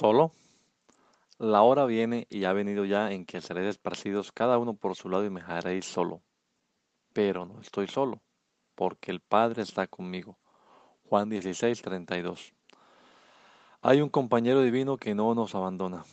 Solo. La hora viene y ha venido ya en que seréis esparcidos cada uno por su lado y me dejaréis solo. Pero no estoy solo, porque el Padre está conmigo. Juan 16, 32. Hay un compañero divino que no nos abandona.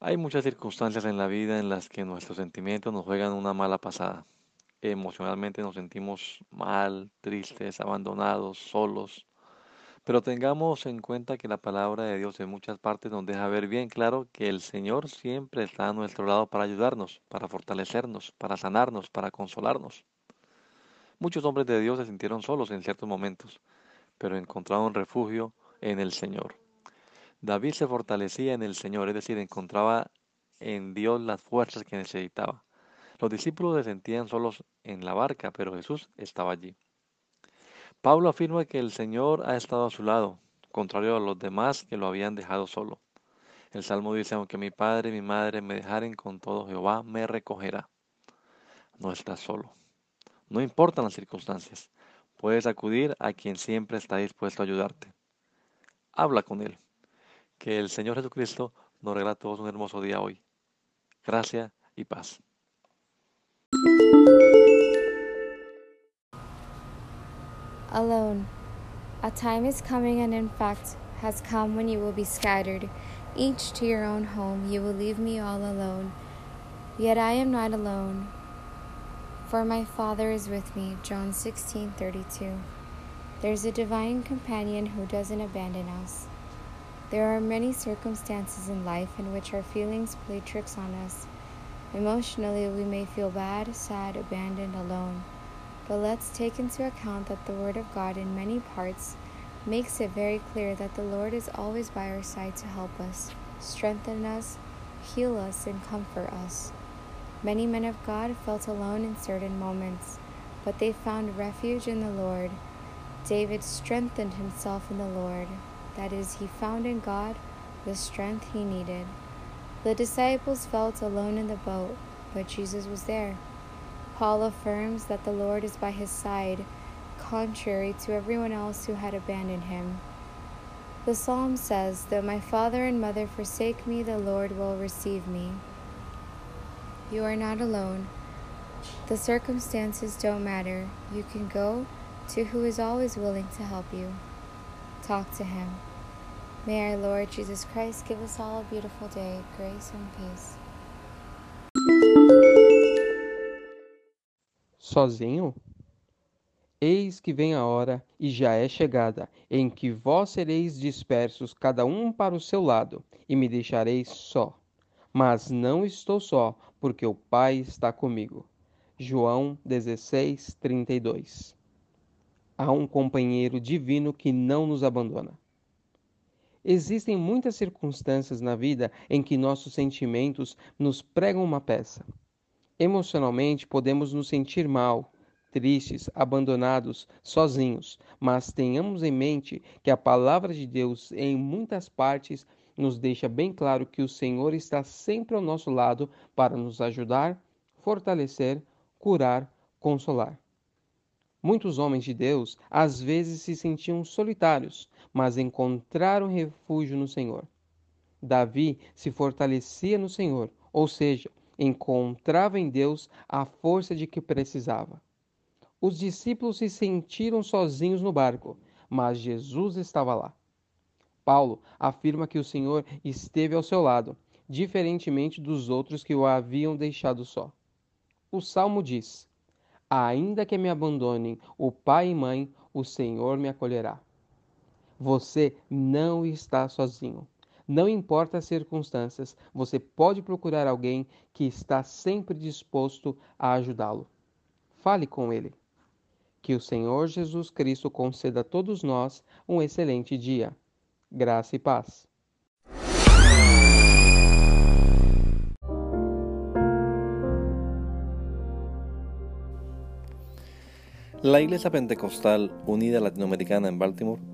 Hay muchas circunstancias en la vida en las que nuestros sentimientos nos juegan una mala pasada. Emocionalmente nos sentimos mal, tristes, abandonados, solos, pero tengamos en cuenta que la palabra de Dios en muchas partes nos deja ver bien claro que el Señor siempre está a nuestro lado para ayudarnos, para fortalecernos, para sanarnos, para consolarnos. Muchos hombres de Dios se sintieron solos en ciertos momentos, pero encontraron refugio en el Señor. David se fortalecía en el Señor, es decir, encontraba en Dios las fuerzas que necesitaba. Los discípulos se sentían solos en la barca, pero Jesús estaba allí. Pablo afirma que el Señor ha estado a su lado, contrario a los demás que lo habían dejado solo. El Salmo dice, aunque mi padre y mi madre me dejaren con todo, Jehová me recogerá. No estás solo. No importan las circunstancias. Puedes acudir a quien siempre está dispuesto a ayudarte. Habla con Él. Que el Señor Jesucristo nos regala a todos un hermoso día hoy. Gracia y paz. Alone. A time is coming, and in fact has come, when you will be scattered, each to your own home. You will leave me all alone. Yet I am not alone, for my Father is with me. John 16 32. There's a divine companion who doesn't abandon us. There are many circumstances in life in which our feelings play tricks on us. Emotionally, we may feel bad, sad, abandoned, alone. But let's take into account that the Word of God in many parts makes it very clear that the Lord is always by our side to help us, strengthen us, heal us, and comfort us. Many men of God felt alone in certain moments, but they found refuge in the Lord. David strengthened himself in the Lord. That is, he found in God the strength he needed. The disciples felt alone in the boat, but Jesus was there. Paul affirms that the Lord is by his side, contrary to everyone else who had abandoned him. The psalm says, Though my father and mother forsake me, the Lord will receive me. You are not alone. The circumstances don't matter. You can go to who is always willing to help you. Talk to him. May our Lord Jesus Christ give us all a beautiful day, grace and peace. Sozinho? Eis que vem a hora, e já é chegada, em que vós sereis dispersos, cada um para o seu lado, e me deixareis só. Mas não estou só, porque o Pai está comigo. João 16, 32 Há um companheiro divino que não nos abandona. Existem muitas circunstâncias na vida em que nossos sentimentos nos pregam uma peça. Emocionalmente, podemos nos sentir mal, tristes, abandonados, sozinhos, mas tenhamos em mente que a palavra de Deus, em muitas partes, nos deixa bem claro que o Senhor está sempre ao nosso lado para nos ajudar, fortalecer, curar, consolar. Muitos homens de Deus às vezes se sentiam solitários, mas encontraram refúgio no Senhor. Davi se fortalecia no Senhor, ou seja, encontrava em Deus a força de que precisava. Os discípulos se sentiram sozinhos no barco, mas Jesus estava lá. Paulo afirma que o Senhor esteve ao seu lado, diferentemente dos outros que o haviam deixado só. O salmo diz: Ainda que me abandonem o pai e mãe, o Senhor me acolherá. Você não está sozinho. Não importa as circunstâncias, você pode procurar alguém que está sempre disposto a ajudá-lo. Fale com ele. Que o Senhor Jesus Cristo conceda a todos nós um excelente dia. Graça e paz. La Iglesia Pentecostal Unida Latinoamericana en Baltimore